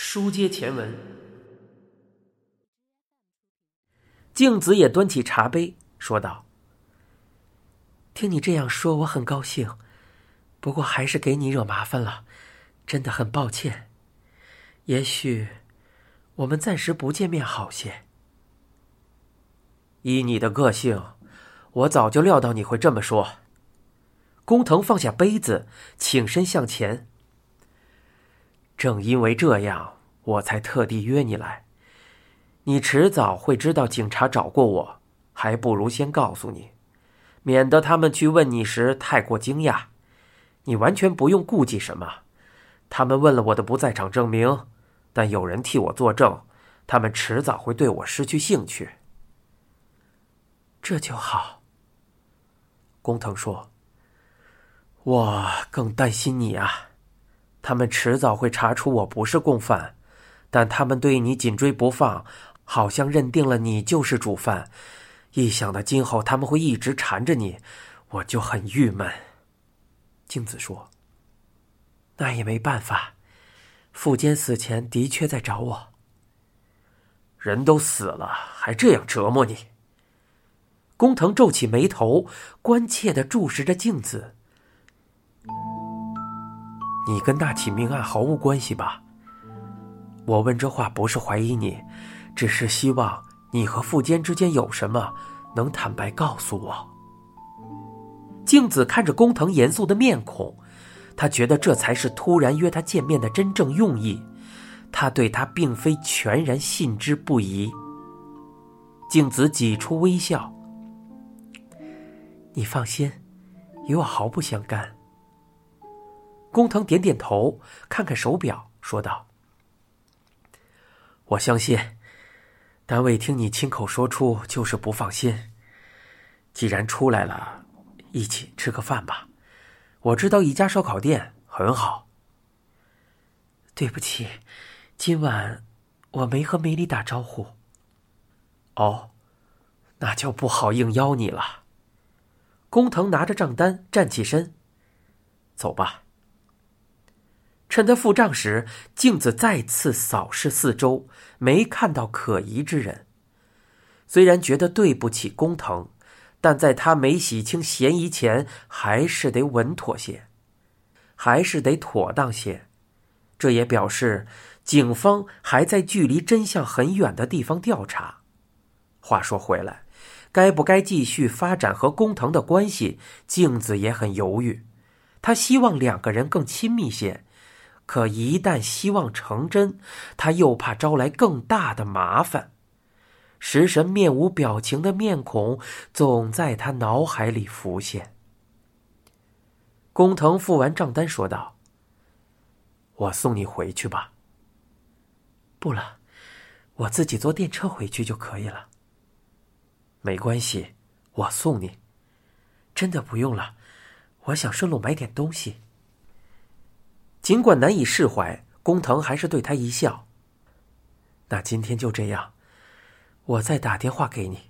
书接前文，静子也端起茶杯，说道：“听你这样说，我很高兴。不过还是给你惹麻烦了，真的很抱歉。也许我们暂时不见面好些。以你的个性，我早就料到你会这么说。”工藤放下杯子，挺身向前。正因为这样，我才特地约你来。你迟早会知道警察找过我，还不如先告诉你，免得他们去问你时太过惊讶。你完全不用顾忌什么。他们问了我的不在场证明，但有人替我作证，他们迟早会对我失去兴趣。这就好。工藤说。我更担心你啊！他们迟早会查出我不是共犯，但他们对你紧追不放，好像认定了你就是主犯。一想到今后他们会一直缠着你，我就很郁闷。镜子说：“那也没办法，富坚死前的确在找我。人都死了，还这样折磨你。”工藤皱起眉头，关切的注视着镜子。你跟那起命案毫无关系吧？我问这话不是怀疑你，只是希望你和富坚之间有什么，能坦白告诉我。静子看着工藤严肃的面孔，他觉得这才是突然约他见面的真正用意。他对他并非全然信之不疑。静子挤出微笑：“你放心，与我毫不相干。”工藤点点头，看看手表，说道：“我相信，但未听你亲口说出，就是不放心。既然出来了，一起吃个饭吧。我知道一家烧烤店很好。对不起，今晚我没和梅里打招呼。哦，那就不好应邀你了。”工藤拿着账单站起身，走吧。趁他付账时，镜子再次扫视四周，没看到可疑之人。虽然觉得对不起工藤，但在他没洗清嫌疑前，还是得稳妥些，还是得妥当些。这也表示警方还在距离真相很远的地方调查。话说回来，该不该继续发展和工藤的关系，镜子也很犹豫。他希望两个人更亲密些。可一旦希望成真，他又怕招来更大的麻烦。食神面无表情的面孔总在他脑海里浮现。工藤付完账单，说道：“我送你回去吧。”“不了，我自己坐电车回去就可以了。”“没关系，我送你。”“真的不用了，我想顺路买点东西。”尽管难以释怀，工藤还是对他一笑。那今天就这样，我再打电话给你，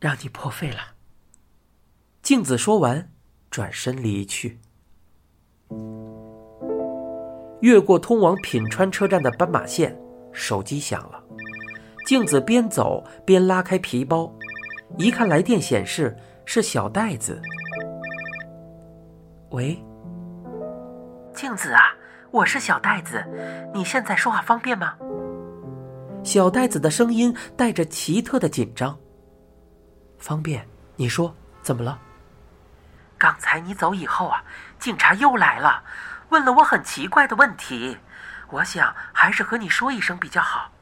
让你破费了。镜子说完，转身离去。越过通往品川车站的斑马线，手机响了。镜子边走边拉开皮包，一看来电显示是小袋子。喂。镜子啊，我是小袋子，你现在说话方便吗？小袋子的声音带着奇特的紧张。方便，你说怎么了？刚才你走以后啊，警察又来了，问了我很奇怪的问题，我想还是和你说一声比较好。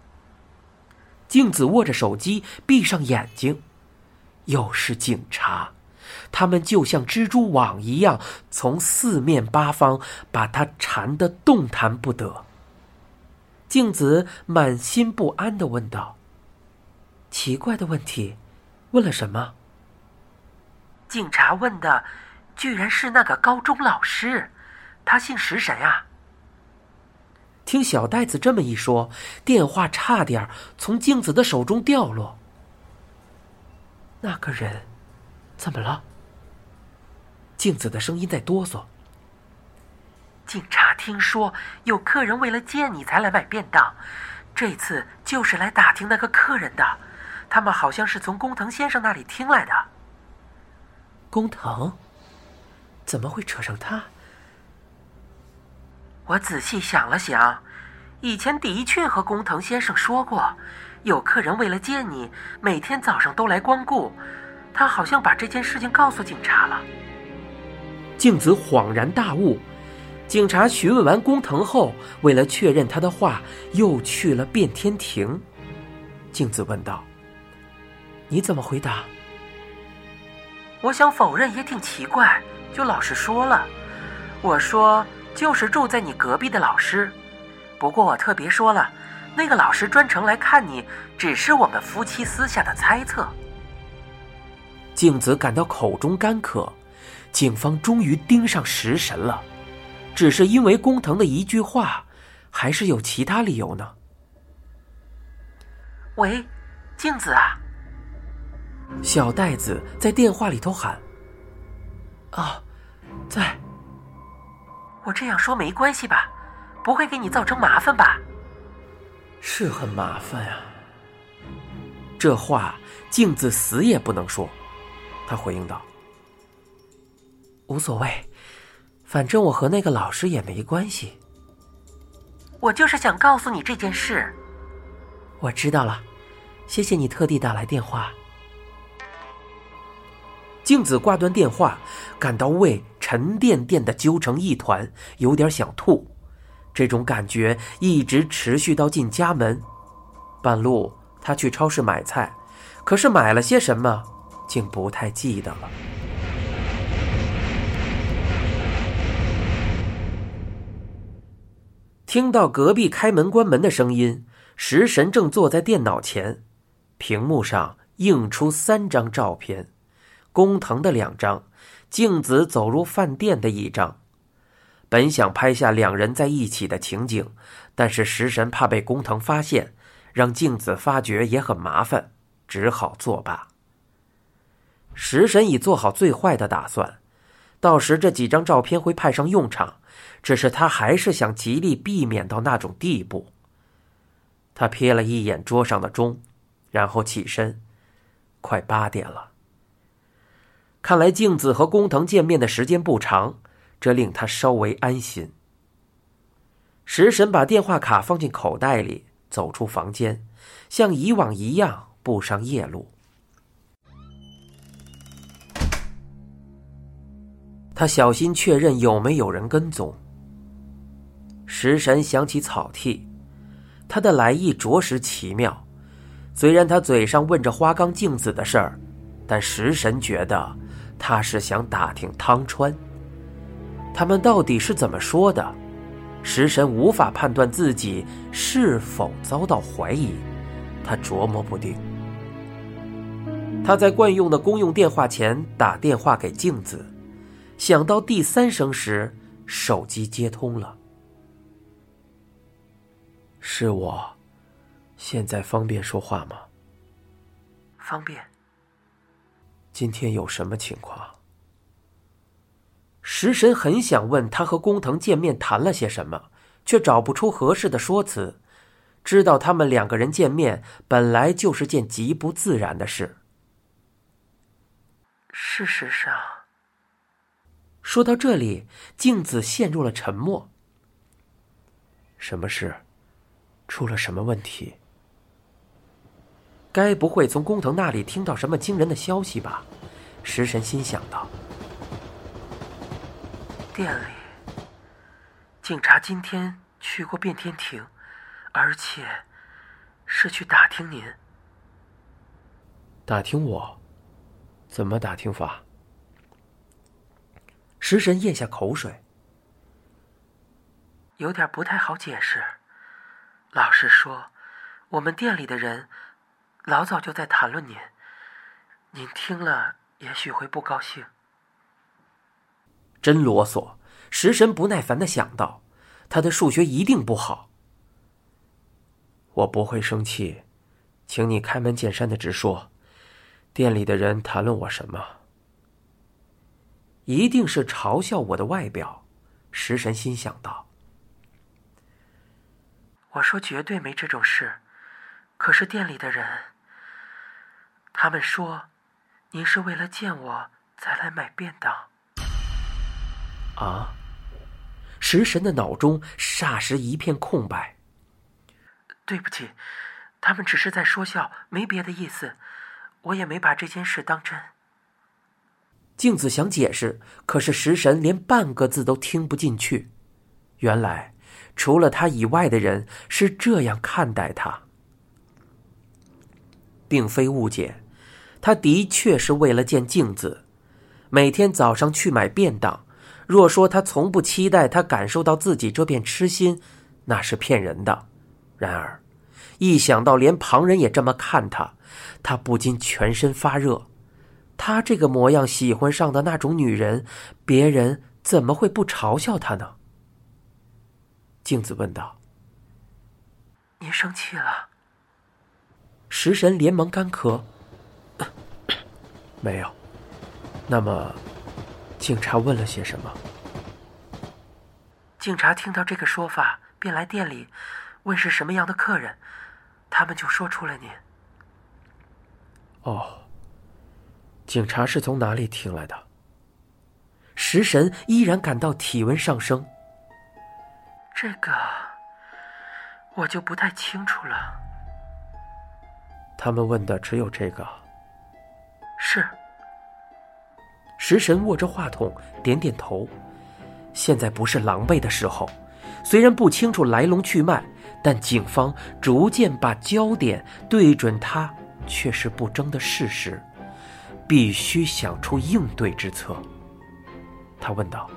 镜子握着手机，闭上眼睛，又是警察。他们就像蜘蛛网一样，从四面八方把他缠得动弹不得。静子满心不安的问道：“奇怪的问题，问了什么？”警察问的，居然是那个高中老师，他姓石神啊。听小袋子这么一说，电话差点从静子的手中掉落。那个人，怎么了？镜子的声音在哆嗦。警察听说有客人为了见你才来买便当，这次就是来打听那个客人的。他们好像是从工藤先生那里听来的。工藤？怎么会扯上他？我仔细想了想，以前的确和工藤先生说过，有客人为了见你，每天早上都来光顾。他好像把这件事情告诉警察了。静子恍然大悟。警察询问完工藤后，为了确认他的话，又去了变天庭。静子问道：“你怎么回答？”我想否认也挺奇怪，就老实说了。我说就是住在你隔壁的老师，不过我特别说了，那个老师专程来看你，只是我们夫妻私下的猜测。静子感到口中干渴，警方终于盯上食神了。只是因为工藤的一句话，还是有其他理由呢？喂，镜子啊！小袋子在电话里头喊：“啊，在。”我这样说没关系吧？不会给你造成麻烦吧？是很麻烦呀。这话镜子死也不能说。他回应道：“无所谓。”反正我和那个老师也没关系。我就是想告诉你这件事。我知道了，谢谢你特地打来电话。静子挂断电话，感到胃沉甸甸的揪成一团，有点想吐。这种感觉一直持续到进家门。半路，他去超市买菜，可是买了些什么，竟不太记得了。听到隔壁开门关门的声音，食神正坐在电脑前，屏幕上映出三张照片：工藤的两张，静子走入饭店的一张。本想拍下两人在一起的情景，但是食神怕被工藤发现，让静子发觉也很麻烦，只好作罢。食神已做好最坏的打算，到时这几张照片会派上用场。只是他还是想极力避免到那种地步。他瞥了一眼桌上的钟，然后起身。快八点了。看来镜子和工藤见面的时间不长，这令他稍微安心。食神把电话卡放进口袋里，走出房间，像以往一样步上夜路。他小心确认有没有人跟踪。食神想起草剃，他的来意着实奇妙。虽然他嘴上问着花冈镜子的事儿，但食神觉得他是想打听汤川。他们到底是怎么说的？食神无法判断自己是否遭到怀疑，他琢磨不定。他在惯用的公用电话前打电话给镜子，想到第三声时，手机接通了。是我，现在方便说话吗？方便。今天有什么情况？食神很想问他和工藤见面谈了些什么，却找不出合适的说辞。知道他们两个人见面本来就是件极不自然的事。事实上，说到这里，镜子陷入了沉默。什么事？出了什么问题？该不会从工藤那里听到什么惊人的消息吧？食神心想到。店里，警察今天去过变天庭，而且是去打听您。打听我？怎么打听法？食神咽下口水，有点不太好解释。老实说，我们店里的人老早就在谈论您，您听了也许会不高兴。真啰嗦！食神不耐烦的想到，他的数学一定不好。我不会生气，请你开门见山的直说，店里的人谈论我什么？一定是嘲笑我的外表。食神心想到：“我说绝对没这种事，可是店里的人，他们说，您是为了见我才来买便当。”啊！食神的脑中霎时一片空白。对不起，他们只是在说笑，没别的意思，我也没把这件事当真。镜子想解释，可是食神连半个字都听不进去。原来，除了他以外的人是这样看待他，并非误解。他的确是为了见镜子，每天早上去买便当。若说他从不期待他感受到自己这片痴心，那是骗人的。然而，一想到连旁人也这么看他，他不禁全身发热。他这个模样喜欢上的那种女人，别人怎么会不嘲笑他呢？镜子问道：“您生气了？”食神连忙干咳：“ 没有。”那么，警察问了些什么？警察听到这个说法，便来店里问是什么样的客人，他们就说出了您。哦。警察是从哪里听来的？食神依然感到体温上升。这个我就不太清楚了。他们问的只有这个。是。食神握着话筒，点点头。现在不是狼狈的时候，虽然不清楚来龙去脉，但警方逐渐把焦点对准他，却是不争的事实。必须想出应对之策。他问道：“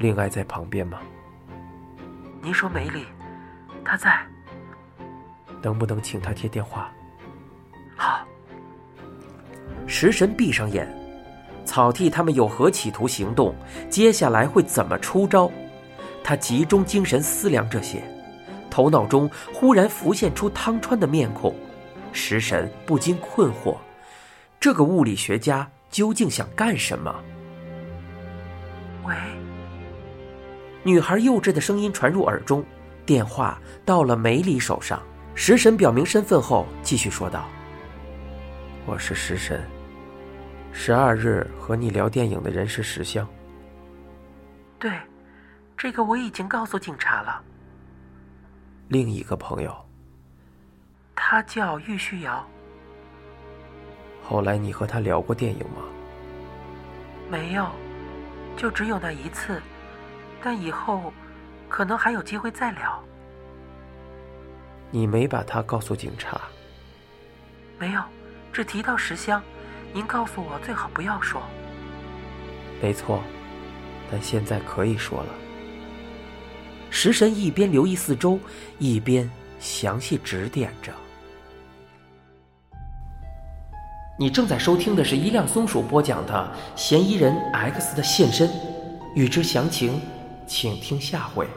令爱在旁边吗？”您说梅里，他在。能不能请他接电话？好。食神闭上眼，草剃他们有何企图行动？接下来会怎么出招？他集中精神思量这些，头脑中忽然浮现出汤川的面孔，食神不禁困惑。这个物理学家究竟想干什么？喂，女孩幼稚的声音传入耳中，电话到了梅里手上。食神表明身份后，继续说道：“我是食神，十二日和你聊电影的人是石香。对，这个我已经告诉警察了。另一个朋友，他叫玉虚瑶。”后来你和他聊过电影吗？没有，就只有那一次，但以后可能还有机会再聊。你没把他告诉警察？没有，只提到石香。您告诉我最好不要说。没错，但现在可以说了。食神一边留意四周，一边详细指点着。你正在收听的是一辆松鼠播讲的《嫌疑人 X 的现身》，欲知详情，请听下回。